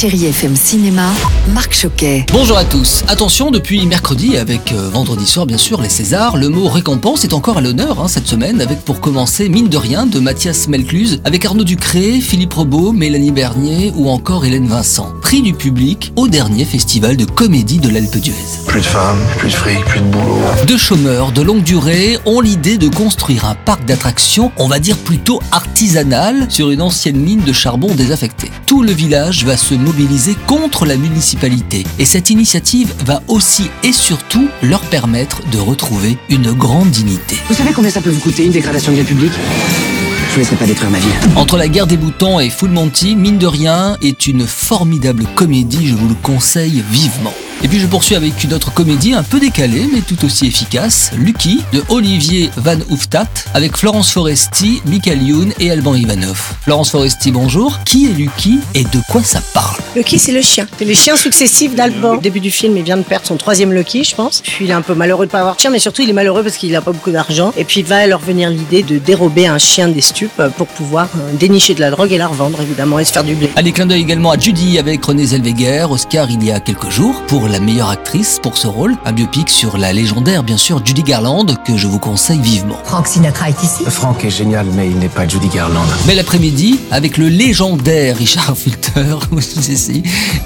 Chérie FM Cinéma, Marc Choquet. Bonjour à tous. Attention, depuis mercredi, avec euh, vendredi soir bien sûr, les Césars, le mot récompense est encore à l'honneur hein, cette semaine, avec pour commencer, mine de rien, de Mathias Melcluse, avec Arnaud Ducré, Philippe Robot, Mélanie Bernier ou encore Hélène Vincent. Prix du public au dernier festival de comédie de l'Alpe d'Huez. Plus de femmes, plus de fric, plus de boulot. Deux chômeurs de longue durée ont l'idée de construire un parc d'attractions, on va dire plutôt artisanal, sur une ancienne mine de charbon désaffectée. Tout le village va se mobiliser contre la municipalité et cette initiative va aussi et surtout leur permettre de retrouver une grande dignité. Vous savez combien ça peut vous coûter une dégradation de bien publique? Je vous laisserai pas détruire ma ville. Entre la guerre des boutons et Full Monty, mine de rien, est une formidable comédie, je vous le conseille vivement. Et puis je poursuis avec une autre comédie un peu décalée mais tout aussi efficace, Lucky de Olivier Van Hooftat avec Florence Foresti, Michael Youn et Alban Ivanov. Florence Foresti, bonjour. Qui est Lucky et de quoi ça parle? Lucky, c'est le chien. C'est les chiens successifs d'Alban. Au début du film, il vient de perdre son troisième Lucky, je pense. Puis il est un peu malheureux de pas avoir de chien, mais surtout il est malheureux parce qu'il n'a pas beaucoup d'argent. Et puis il va leur venir l'idée de dérober un chien des stupes pour pouvoir euh, dénicher de la drogue et la revendre, évidemment, et se faire du blé. Allez, clin d'œil également à Judy avec Renée Zellweger, Oscar il y a quelques jours pour la meilleure actrice pour ce rôle. Un biopic sur la légendaire, bien sûr, Judy Garland que je vous conseille vivement. Frank Sinatra est ici. Franck est génial, mais il n'est pas Judy Garland. Bel après-midi avec le légendaire Richard Fulter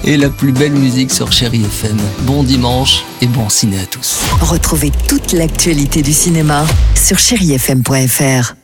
et la plus belle musique sur Chéri FM. Bon dimanche et bon ciné à tous. Retrouvez toute l'actualité du cinéma sur chérifm.fr.